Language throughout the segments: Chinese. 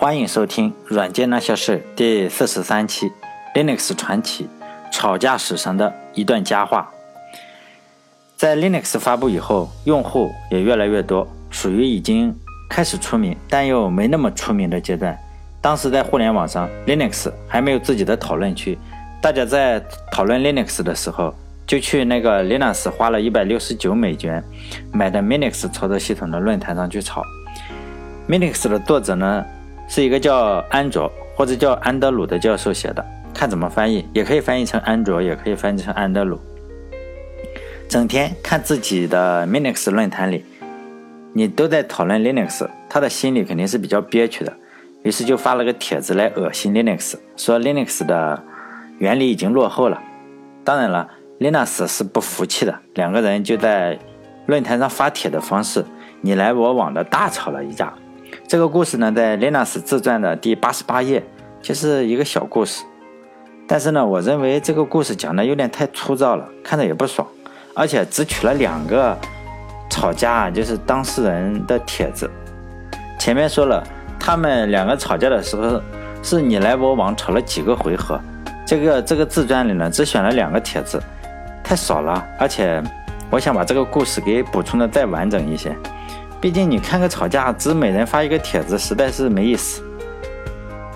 欢迎收听《软件那些事》第四十三期，Linux 传奇吵架史上的一段佳话。在 Linux 发布以后，用户也越来越多，属于已经开始出名，但又没那么出名的阶段。当时在互联网上，Linux 还没有自己的讨论区，大家在讨论 Linux 的时候，就去那个 Linux 花了一百六十九美元买的 Minix 操作系统的论坛上去吵。Minix 的作者呢？是一个叫安卓或者叫安德鲁的教授写的，看怎么翻译，也可以翻译成安卓，也可以翻译成安德鲁。整天看自己的 Linux 论坛里，你都在讨论 Linux，他的心里肯定是比较憋屈的，于是就发了个帖子来恶心 Linux，说 Linux 的原理已经落后了。当然了，Linux 是不服气的，两个人就在论坛上发帖的方式，你来我往的大吵了一架。这个故事呢，在 Linux 自传的第八十八页，就是一个小故事。但是呢，我认为这个故事讲的有点太粗糙了，看着也不爽，而且只取了两个吵架，就是当事人的帖子。前面说了，他们两个吵架的时候是你来我往，吵了几个回合。这个这个自传里呢，只选了两个帖子，太少了。而且，我想把这个故事给补充的再完整一些。毕竟你看个吵架，只每人发一个帖子，实在是没意思。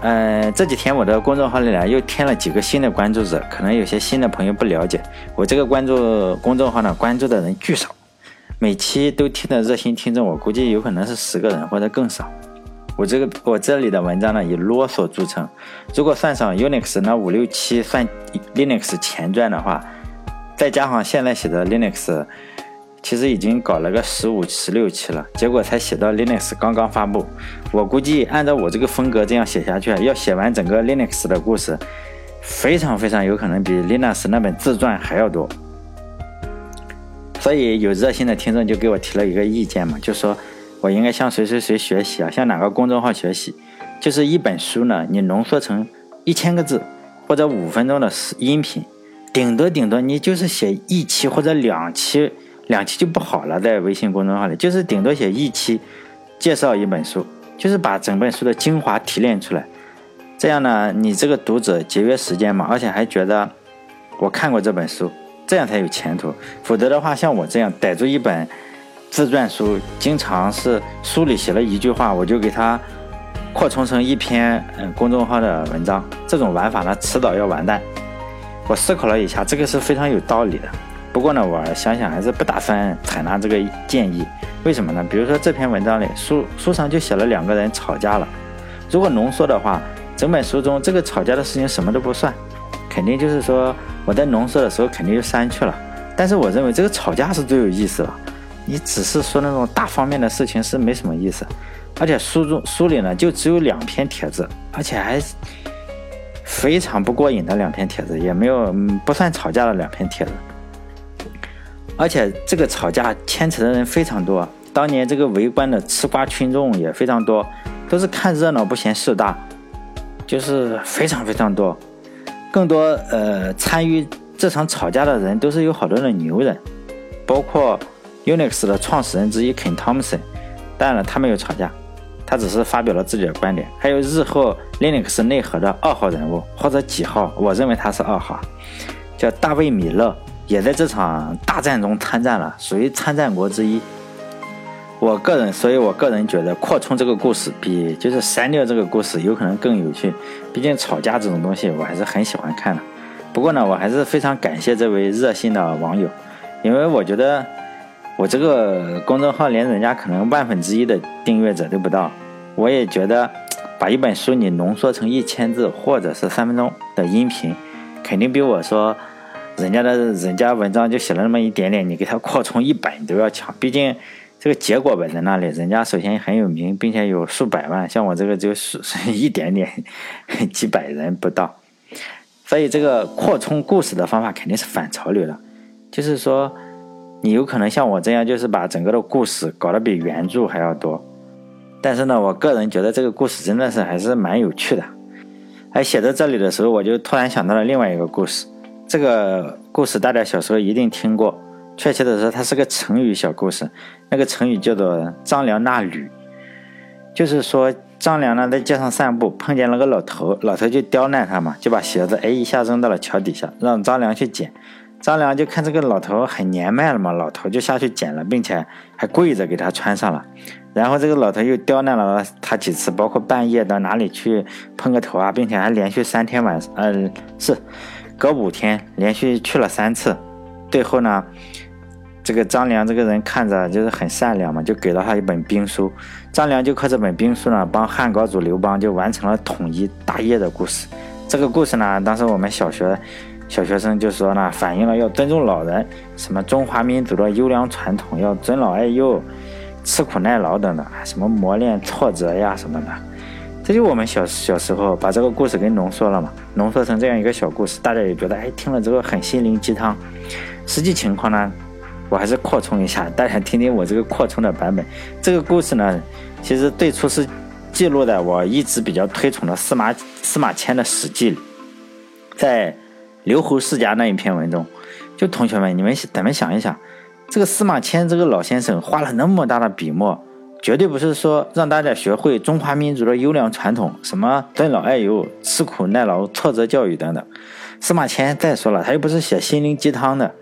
嗯，这几天我的公众号里呢又添了几个新的关注者，可能有些新的朋友不了解，我这个关注公众号呢关注的人巨少，每期都听的热心听众，我估计有可能是十个人或者更少。我这个我这里的文章呢以啰嗦著称，如果算上 Unix 那五六七算 Linux 前传的话，再加上现在写的 Linux。其实已经搞了个十五、十六期了，结果才写到 Linux 刚刚发布。我估计按照我这个风格这样写下去，要写完整个 Linux 的故事，非常非常有可能比 Linux 那本自传还要多。所以有热心的听众就给我提了一个意见嘛，就说我应该向谁谁谁学习啊，向哪个公众号学习？就是一本书呢，你浓缩成一千个字或者五分钟的音频，顶多顶多你就是写一期或者两期。两期就不好了，在微信公众号里，就是顶多写一期，介绍一本书，就是把整本书的精华提炼出来。这样呢，你这个读者节约时间嘛，而且还觉得我看过这本书，这样才有前途。否则的话，像我这样逮住一本自传书，经常是书里写了一句话，我就给他扩充成一篇嗯公众号的文章，这种玩法呢，迟早要完蛋。我思考了一下，这个是非常有道理的。不过呢，我想想还是不打算采纳这个建议。为什么呢？比如说这篇文章里，书书上就写了两个人吵架了。如果浓缩的话，整本书中这个吵架的事情什么都不算，肯定就是说我在浓缩的时候肯定就删去了。但是我认为这个吵架是最有意思了。你只是说那种大方面的事情是没什么意思。而且书中书里呢就只有两篇帖子，而且还非常不过瘾的两篇帖子，也没有不算吵架的两篇帖子。而且这个吵架牵扯的人非常多，当年这个围观的吃瓜群众也非常多，都是看热闹不嫌事大，就是非常非常多。更多呃参与这场吵架的人都是有好多的牛人，包括 Unix 的创始人之一 Ken Thompson，当然了他没有吵架，他只是发表了自己的观点。还有日后 Linux 内核的二号人物或者几号，我认为他是二号，叫大卫米勒。也在这场大战中参战了，属于参战国之一。我个人，所以我个人觉得扩充这个故事比就是删掉这个故事有可能更有趣。毕竟吵架这种东西，我还是很喜欢看的。不过呢，我还是非常感谢这位热心的网友，因为我觉得我这个公众号连人家可能万分之一的订阅者都不到。我也觉得把一本书你浓缩成一千字或者是三分钟的音频，肯定比我说。人家的人家文章就写了那么一点点，你给他扩充一本都要强。毕竟这个结果摆在那里，人家首先很有名，并且有数百万，像我这个就是一点点，几百人不到。所以这个扩充故事的方法肯定是反潮流的，就是说你有可能像我这样，就是把整个的故事搞得比原著还要多。但是呢，我个人觉得这个故事真的是还是蛮有趣的。哎，写到这里的时候，我就突然想到了另外一个故事。这个故事大家小时候一定听过，确切的说，它是个成语小故事。那个成语叫做“张良纳履”，就是说张良呢在街上散步，碰见了个老头，老头就刁难他嘛，就把鞋子哎一下扔到了桥底下，让张良去捡。张良就看这个老头很年迈了嘛，老头就下去捡了，并且还跪着给他穿上了。然后这个老头又刁难了他几次，包括半夜到哪里去碰个头啊，并且还连续三天晚，呃，是隔五天连续去了三次。最后呢，这个张良这个人看着就是很善良嘛，就给了他一本兵书。张良就靠这本兵书呢，帮汉高祖刘邦就完成了统一大业的故事。这个故事呢，当时我们小学。小学生就说呢，反映了要尊重老人，什么中华民族的优良传统，要尊老爱幼，吃苦耐劳等等，什么磨练挫折呀什么的。这就我们小小时候把这个故事给浓缩了嘛，浓缩成这样一个小故事，大家也觉得哎，听了之后很心灵鸡汤。实际情况呢，我还是扩充一下，大家听听我这个扩充的版本。这个故事呢，其实最初是记录在我一直比较推崇的司马司马迁的《史记》里，在。刘侯世家那一篇文中，就同学们，你们咱们想一想，这个司马迁这个老先生花了那么大的笔墨，绝对不是说让大家学会中华民族的优良传统，什么尊老爱幼、吃苦耐劳、挫折教育等等。司马迁再说了，他又不是写心灵鸡汤的，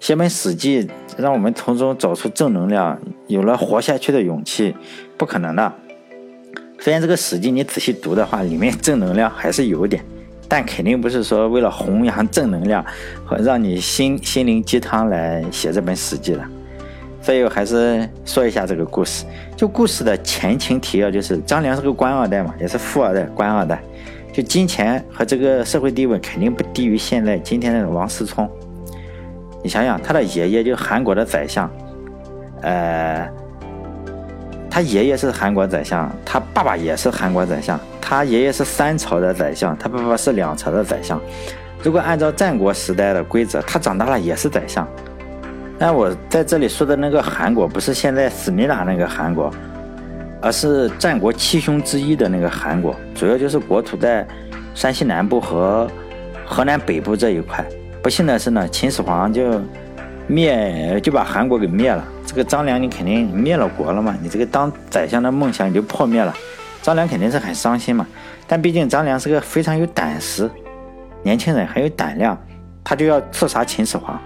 写本《史记》，让我们从中找出正能量，有了活下去的勇气，不可能的。虽然这个《史记》你仔细读的话，里面正能量还是有点。但肯定不是说为了弘扬正能量和让你心心灵鸡汤来写这本史记的，所以我还是说一下这个故事。就故事的前情提要，就是张良是个官二代嘛，也是富二代，官二代，就金钱和这个社会地位肯定不低于现在今天的王思聪。你想想，他的爷爷就韩国的宰相，呃。他爷爷是韩国宰相，他爸爸也是韩国宰相。他爷爷是三朝的宰相，他爸爸是两朝的宰相。如果按照战国时代的规则，他长大了也是宰相。但我在这里说的那个韩国，不是现在思密达那个韩国，而是战国七雄之一的那个韩国，主要就是国土在山西南部和河南北部这一块。不幸的是呢，秦始皇就灭就把韩国给灭了。这个张良，你肯定灭了国了嘛？你这个当宰相的梦想你就破灭了，张良肯定是很伤心嘛。但毕竟张良是个非常有胆识年轻人，很有胆量，他就要刺杀秦始皇。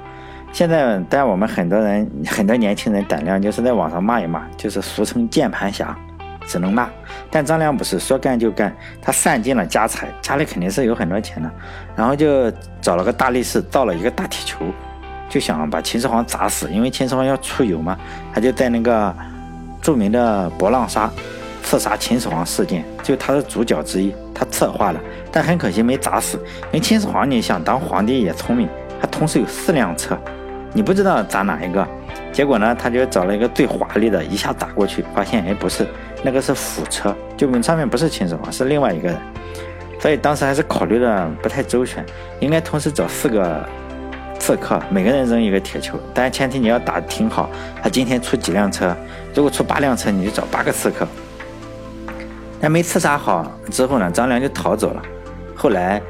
现在，但我们很多人很多年轻人胆量就是在网上骂一骂，就是俗称键盘侠，只能骂。但张良不是说干就干，他散尽了家财，家里肯定是有很多钱的，然后就找了个大力士造了一个大铁球。就想把秦始皇砸死，因为秦始皇要出游嘛，他就在那个著名的博浪沙刺杀秦始皇事件，就他是主角之一，他策划了，但很可惜没砸死。因为秦始皇你想当皇帝也聪明，他同时有四辆车，你不知道砸哪一个，结果呢，他就找了一个最华丽的，一下砸过去，发现哎不是，那个是辅车，就上面不是秦始皇，是另外一个人，所以当时还是考虑的不太周全，应该同时找四个。刺客每个人扔一个铁球，但前提你要打挺好。他今天出几辆车，如果出八辆车，你就找八个刺客。但没刺杀好之后呢，张良就逃走了。后来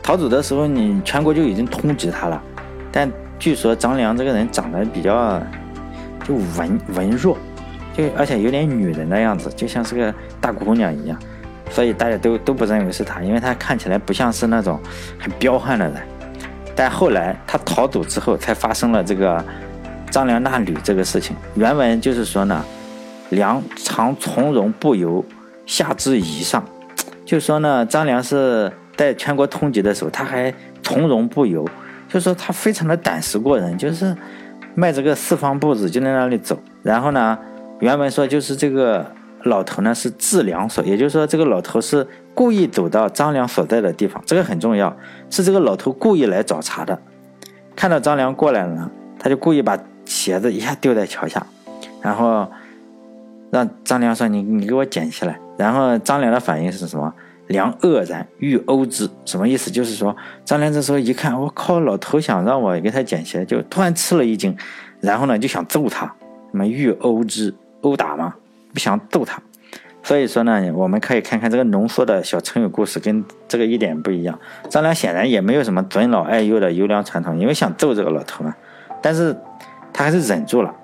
逃走的时候，你全国就已经通缉他了。但据说张良这个人长得比较就文文弱，就而且有点女人的样子，就像是个大姑娘一样，所以大家都都不认为是他，因为他看起来不像是那种很彪悍的人。但后来他逃走之后，才发生了这个张良纳履这个事情。原文就是说呢，良常从容不由，下至夷上，就说呢，张良是在全国通缉的时候，他还从容不由，就说他非常的胆识过人，就是迈着个四方步子就在那里走。然后呢，原文说就是这个。老头呢是自良所，也就是说这个老头是故意走到张良所在的地方，这个很重要，是这个老头故意来找茬的。看到张良过来了呢，他就故意把鞋子一下丢在桥下，然后让张良说：“你你给我捡起来。”然后张良的反应是什么？良愕然，欲殴之，什么意思？就是说张良这时候一看，我靠，老头想让我给他捡鞋，就突然吃了一惊，然后呢就想揍他，什么欲殴之，殴打吗？不想揍他，所以说呢，我们可以看看这个浓缩的小成语故事跟这个一点不一样。张良显然也没有什么尊老爱幼的优良传统，因为想揍这个老头嘛，但是他还是忍住了，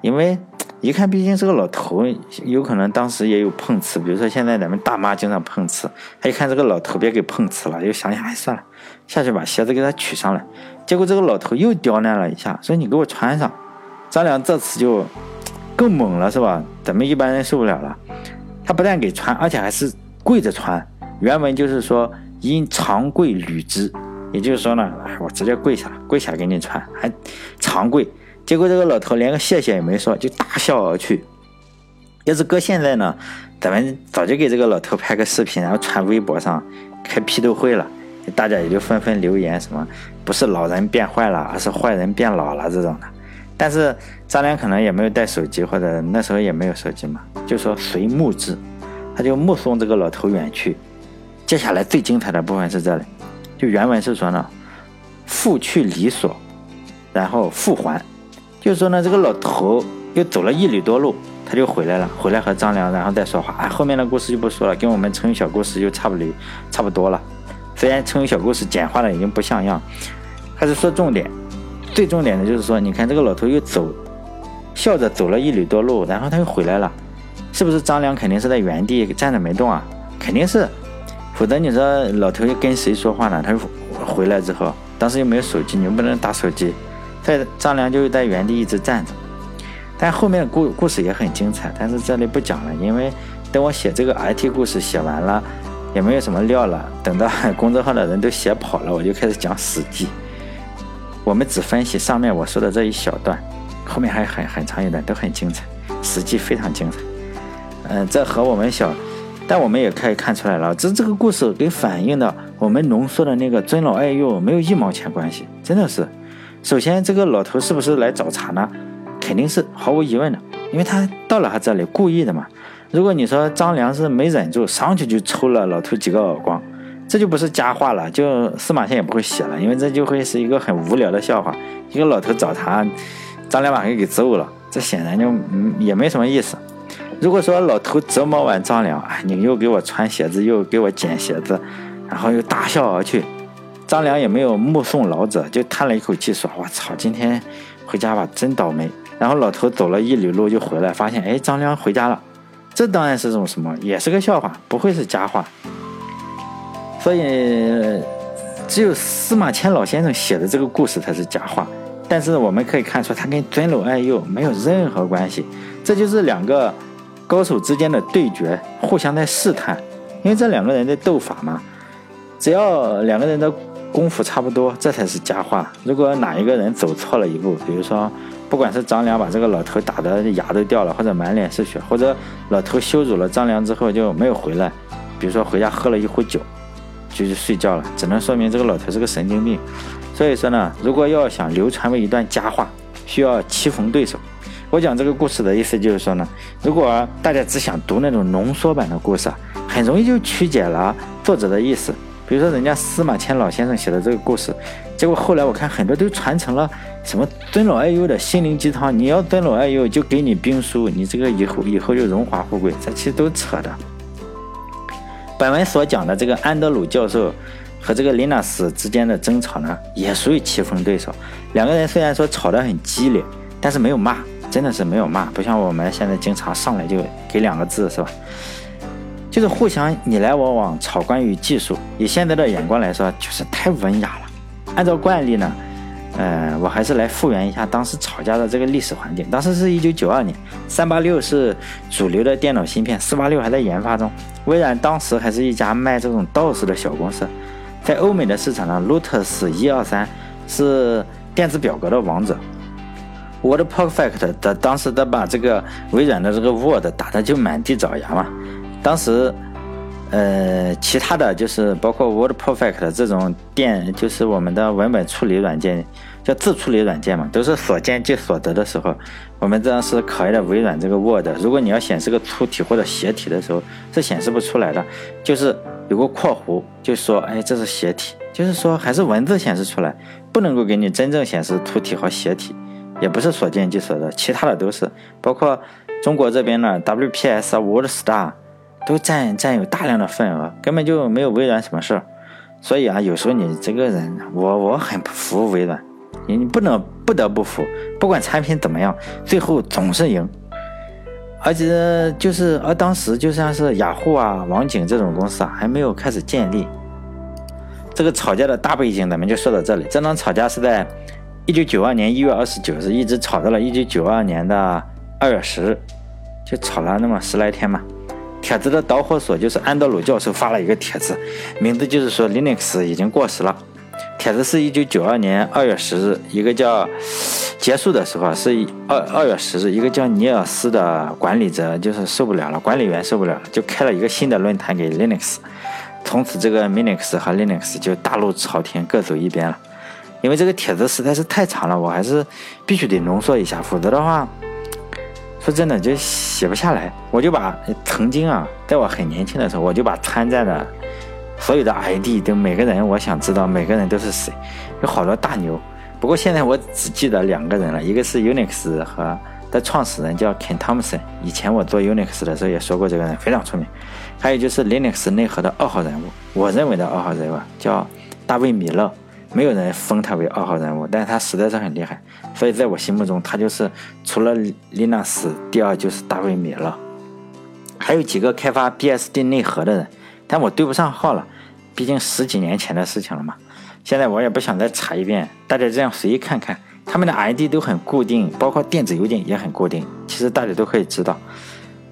因为一看毕竟是个老头，有可能当时也有碰瓷，比如说现在咱们大妈经常碰瓷，他一看这个老头别给碰瓷了，又想想，哎，算了，下去把鞋子给他取上来。结果这个老头又刁难了一下，说你给我穿上。张良这次就更猛了，是吧？咱们一般人受不了了。他不但给穿，而且还是跪着穿。原文就是说，因长跪履之，也就是说呢，我直接跪下，跪下给你穿，还长跪。结果这个老头连个谢谢也没说，就大笑而去。要是搁现在呢，咱们早就给这个老头拍个视频，然后传微博上开批斗会了，大家也就纷纷留言什么，不是老人变坏了，而是坏人变老了这种的。但是张良可能也没有带手机，或者那时候也没有手机嘛，就说随目之，他就目送这个老头远去。接下来最精彩的部分是这里，就原文是说呢，复去离所，然后复还，就说呢，这个老头又走了一里多路，他就回来了，回来和张良然后再说话。哎，后面的故事就不说了，跟我们成语小故事就差不离差不多了。虽然成语小故事简化的已经不像样，还是说重点。最重点的就是说，你看这个老头又走，笑着走了一里多路，然后他又回来了，是不是张良肯定是在原地站着没动啊？肯定是，否则你说老头又跟谁说话呢？他回来之后，当时又没有手机，你又不能打手机，在张良就在原地一直站着。但后面的故故事也很精彩，但是这里不讲了，因为等我写这个 IT 故事写完了，也没有什么料了，等到 公众号的人都写跑了，我就开始讲《史记》。我们只分析上面我说的这一小段，后面还很很长一段，都很精彩，史记非常精彩。嗯，这和我们小，但我们也可以看出来了，这这个故事给反映的我们浓缩的那个尊老爱幼没有一毛钱关系，真的是。首先，这个老头是不是来找茬呢？肯定是毫无疑问的，因为他到了他这里故意的嘛。如果你说张良是没忍住，上去就抽了老头几个耳光。这就不是佳话了，就司马迁也不会写了，因为这就会是一个很无聊的笑话。一个老头找茬，张良把人给揍了，这显然就也没什么意思。如果说老头折磨完张良，哎，你又给我穿鞋子，又给我捡鞋子，然后又大笑而去，张良也没有目送老者，就叹了一口气说：“我操，今天回家吧，真倒霉。”然后老头走了一里路就回来，发现哎，张良回家了，这当然是种什么，也是个笑话，不会是佳话。所以，只有司马迁老先生写的这个故事才是假话。但是我们可以看出，他跟尊老爱幼没有任何关系。这就是两个高手之间的对决，互相在试探。因为这两个人在斗法嘛，只要两个人的功夫差不多，这才是佳话。如果哪一个人走错了一步，比如说，不管是张良把这个老头打的牙都掉了，或者满脸是血，或者老头羞辱了张良之后就没有回来，比如说回家喝了一壶酒。就去睡觉了，只能说明这个老头是个神经病。所以说呢，如果要想流传为一段佳话，需要棋逢对手。我讲这个故事的意思就是说呢，如果大家只想读那种浓缩版的故事，很容易就曲解了作者的意思。比如说人家司马迁老先生写的这个故事，结果后来我看很多都传承了什么尊老爱幼的心灵鸡汤。你要尊老爱幼，就给你兵书，你这个以后以后就荣华富贵，这其实都扯的。本文所讲的这个安德鲁教授和这个林纳斯之间的争吵呢，也属于棋逢对手。两个人虽然说吵得很激烈，但是没有骂，真的是没有骂，不像我们现在经常上来就给两个字，是吧？就是互相你来我往吵关于技术。以现在的眼光来说，就是太文雅了。按照惯例呢。嗯，我还是来复原一下当时吵架的这个历史环境。当时是一九九二年，三八六是主流的电脑芯片，四八六还在研发中。微软当时还是一家卖这种道士的小公司，在欧美的市场上，Lotus 一二三是电子表格的王者。Word Perfect 的当时的把这个微软的这个 Word 打的就满地找牙嘛。当时。呃，其他的就是包括 Word Perfect 这种电，就是我们的文本处理软件，叫自处理软件嘛，都是所见即所得的时候，我们这样是可爱的微软这个 Word，如果你要显示个粗体或者斜体的时候，是显示不出来的，就是有个括弧，就说哎这是斜体，就是说还是文字显示出来，不能够给你真正显示凸体和斜体，也不是所见即所得，其他的都是，包括中国这边呢 WPS 啊 WordStar。都占占有大量的份额，根本就没有微软什么事儿。所以啊，有时候你这个人，我我很服微软，你你不能不得不服。不管产品怎么样，最后总是赢。而且就是而当时就像是雅虎啊、网景这种公司啊，还没有开始建立。这个吵架的大背景咱们就说到这里。这场吵架是在一九九二年一月二十九日，一直吵到了一九九二年的二月十日，就吵了那么十来天嘛。帖子的导火索就是安德鲁教授发了一个帖子，名字就是说 Linux 已经过时了。帖子是一九九二年二月十日，一个叫结束的时候是二二月十日，一个叫尼尔斯的管理者就是受不了了，管理员受不了了，就开了一个新的论坛给 Linux。从此这个 Minix 和 Linux 就大路朝天，各走一边了。因为这个帖子实在是太长了，我还是必须得浓缩一下，否则的话，说真的就写不下来。我就把曾经啊，在我很年轻的时候，我就把参战的。所有的 ID 都每个人，我想知道每个人都是谁，有好多大牛。不过现在我只记得两个人了，一个是 Unix 和的创始人叫 Ken Thompson，以前我做 Unix 的时候也说过这个人非常出名。还有就是 Linux 内核的二号人物，我认为的二号人物叫大卫米勒，没有人封他为二号人物，但是他实在是很厉害，所以在我心目中他就是除了 Linux 第二就是大卫米勒。还有几个开发 BSD 内核的人。但我对不上号了，毕竟十几年前的事情了嘛。现在我也不想再查一遍，大家这样随意看看，他们的 ID 都很固定，包括电子邮件也很固定，其实大家都可以知道。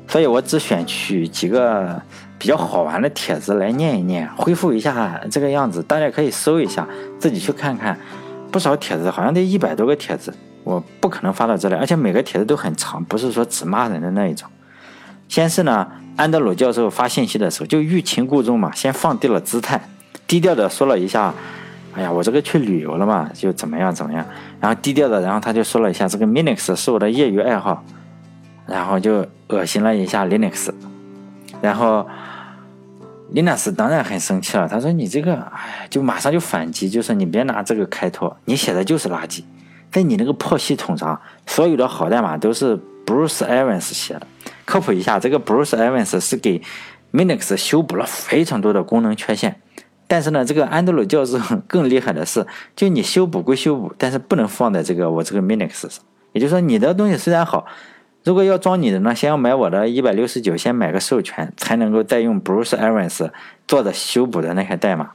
所以我只选取几个比较好玩的帖子来念一念，恢复一下这个样子，大家可以搜一下，自己去看看。不少帖子好像得一百多个帖子，我不可能发到这里，而且每个帖子都很长，不是说只骂人的那一种。先是呢。安德鲁教授发信息的时候就欲擒故纵嘛，先放低了姿态，低调的说了一下：“哎呀，我这个去旅游了嘛，就怎么样怎么样。”然后低调的，然后他就说了一下：“这个 Linux 是我的业余爱好。”然后就恶心了一下 Linux。然后 Linux 当然很生气了，他说：“你这个，哎，就马上就反击，就说你别拿这个开脱，你写的就是垃圾，在你那个破系统上，所有的好代码都是 Bruce Evans 写的。”科普一下，这个 Bruce Evans 是给 Linux 修补了非常多的功能缺陷。但是呢，这个安德鲁教授更厉害的是，就你修补归修补，但是不能放在这个我这个 Linux 上。也就是说，你的东西虽然好，如果要装你的呢，先要买我的一百六十九，先买个授权，才能够再用 Bruce Evans 做的修补的那些代码。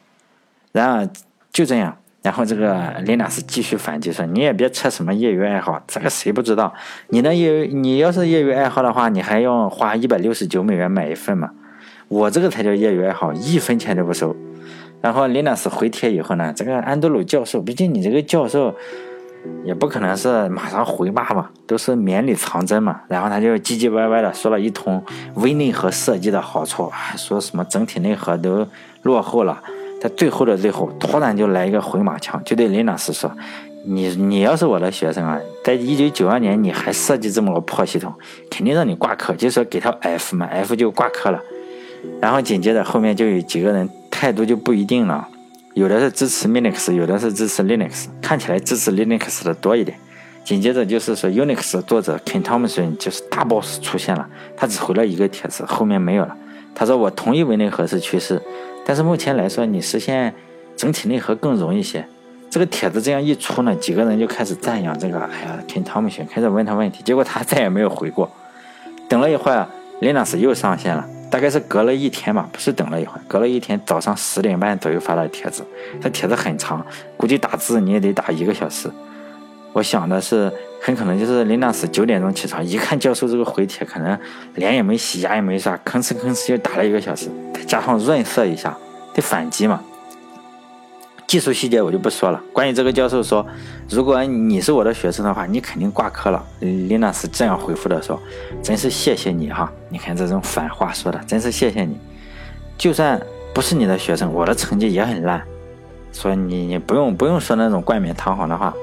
然而就这样。然后这个 Linux 继续反击说：“你也别扯什么业余爱好，这个谁不知道？你的业余，你要是业余爱好的话，你还要花一百六十九美元买一份吗？我这个才叫业余爱好，一分钱都不收。”然后 Linux 回帖以后呢，这个安德鲁教授，毕竟你这个教授也不可能是马上回骂嘛，都是绵里藏针嘛。然后他就唧唧歪歪的说了一通微内核设计的好处，说什么整体内核都落后了。在最后的最后，突然就来一个回马枪，就对林老师说：“你你要是我的学生啊，在一九九二年你还设计这么个破系统，肯定让你挂科，就说给他 F 嘛，F 就挂科了。”然后紧接着后面就有几个人态度就不一定了，有的是支持 Linux，有的是支持 Linux，看起来支持 Linux 的多一点。紧接着就是说 Unix 作者 Ken Thompson 就是大 boss 出现了，他只回了一个帖子，后面没有了。他说：“我同意为内核是趋势。”但是目前来说，你实现整体内核更容易些。这个帖子这样一出呢，几个人就开始赞扬这个。哎呀，Ken Thompson 开始问他问题，结果他再也没有回过。等了一会儿，Linux 又上线了，大概是隔了一天吧，不是等了一会儿，隔了一天早上十点半左右发的帖子。这帖子很长，估计打字你也得打一个小时。我想的是，很可能就是林纳斯九点钟起床，一看教授这个回帖，可能脸也没洗，牙也没刷，吭哧吭哧就打了一个小时。再加上润色一下，得反击嘛。技术细节我就不说了。关于这个教授说，如果你是我的学生的话，你肯定挂科了。林娜是这样回复的说：“真是谢谢你哈，你看这种反话说的，真是谢谢你。就算不是你的学生，我的成绩也很烂，所以你你不用不用说那种冠冕堂皇的话。”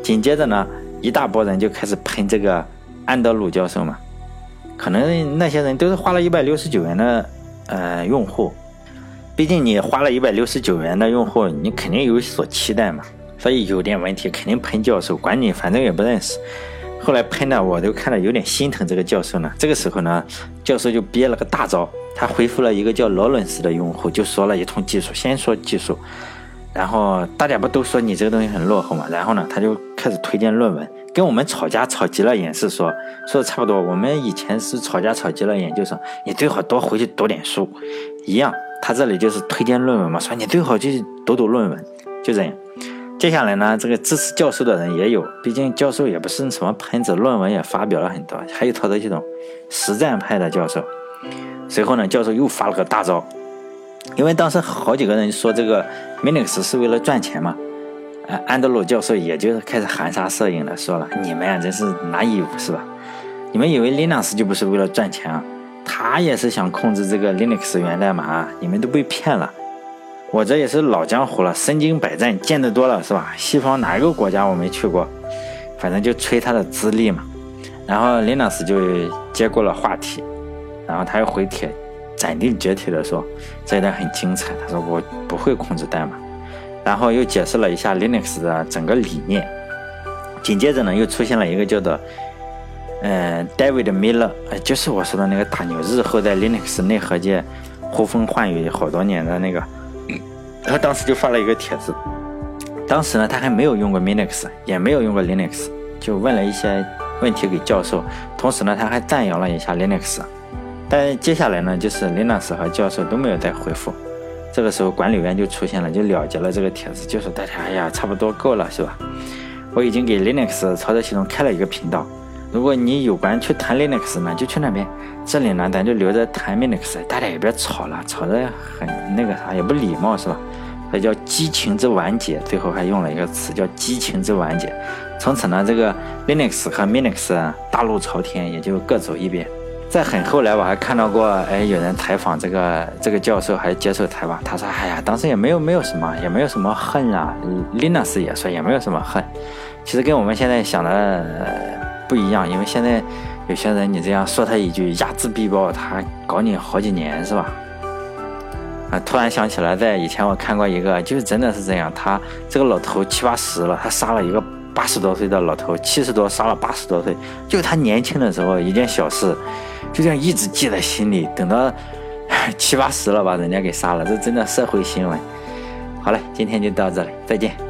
紧接着呢，一大波人就开始喷这个安德鲁教授嘛。可能那些人都是花了一百六十九元的。呃，用户，毕竟你花了一百六十九元的用户，你肯定有所期待嘛，所以有点问题，肯定喷教授，管你反正也不认识。后来喷的我都看了有点心疼这个教授呢。这个时候呢，教授就憋了个大招，他回复了一个叫劳伦斯的用户，就说了一通技术，先说技术，然后大家不都说你这个东西很落后嘛？然后呢，他就开始推荐论文，跟我们吵架吵急了眼是说说的差不多。我们以前是吵架吵急了眼，就说你最好多回去读点书，一样。他这里就是推荐论文嘛，说你最好去读读论文，就这样。接下来呢，这个支持教授的人也有，毕竟教授也不是什么喷子，论文也发表了很多，还有操作系统实战派的教授。随后呢，教授又发了个大招。因为当时好几个人说这个 Linux 是为了赚钱嘛，呃，安德鲁教授也就是开始含沙射影的说了：“你们呀，真是拿衣服是吧？你们以为 Linux 就不是为了赚钱啊？他也是想控制这个 Linux 源代码，你们都被骗了。我这也是老江湖了，身经百战，见得多了是吧？西方哪一个国家我没去过？反正就吹他的资历嘛。然后 Linux 就接过了话题，然后他又回帖。”斩钉截铁地说，这一段很精彩。他说我不会控制代码，然后又解释了一下 Linux 的整个理念。紧接着呢，又出现了一个叫做嗯 David Miller，就是我说的那个大牛，日后在 Linux 内核界呼风唤雨好多年的那个。他当时就发了一个帖子，当时呢他还没有用过 Linux，也没有用过 Linux，就问了一些问题给教授，同时呢他还赞扬了一下 Linux。但接下来呢，就是 Linux 和教授都没有再回复。这个时候，管理员就出现了，就了结了这个帖子，就说大家，哎呀，差不多够了，是吧？我已经给 Linux 操作系统开了一个频道，如果你有关去谈 Linux 呢，就去那边。这里呢，咱就留着谈 Linux，大家也别吵了，吵得很那个啥，也不礼貌，是吧？这叫激情之完结，最后还用了一个词叫激情之完结。从此呢，这个 Linux 和 Minix 大路朝天，也就各走一边。在很后来，我还看到过，哎，有人采访这个这个教授，还接受采访。他说：“哎呀，当时也没有没有什么，也没有什么恨啊。” ”Linux 也说也没有什么恨。其实跟我们现在想的不一样，因为现在有些人你这样说他一句，睚眦必报，他搞你好几年，是吧？啊，突然想起来，在以前我看过一个，就是真的是这样，他这个老头七八十了，他杀了一个。八十多岁的老头，七十多杀了八十多岁，就他年轻的时候一件小事，就这样一直记在心里，等到 七八十了把人家给杀了，这真的社会新闻。好了，今天就到这里，再见。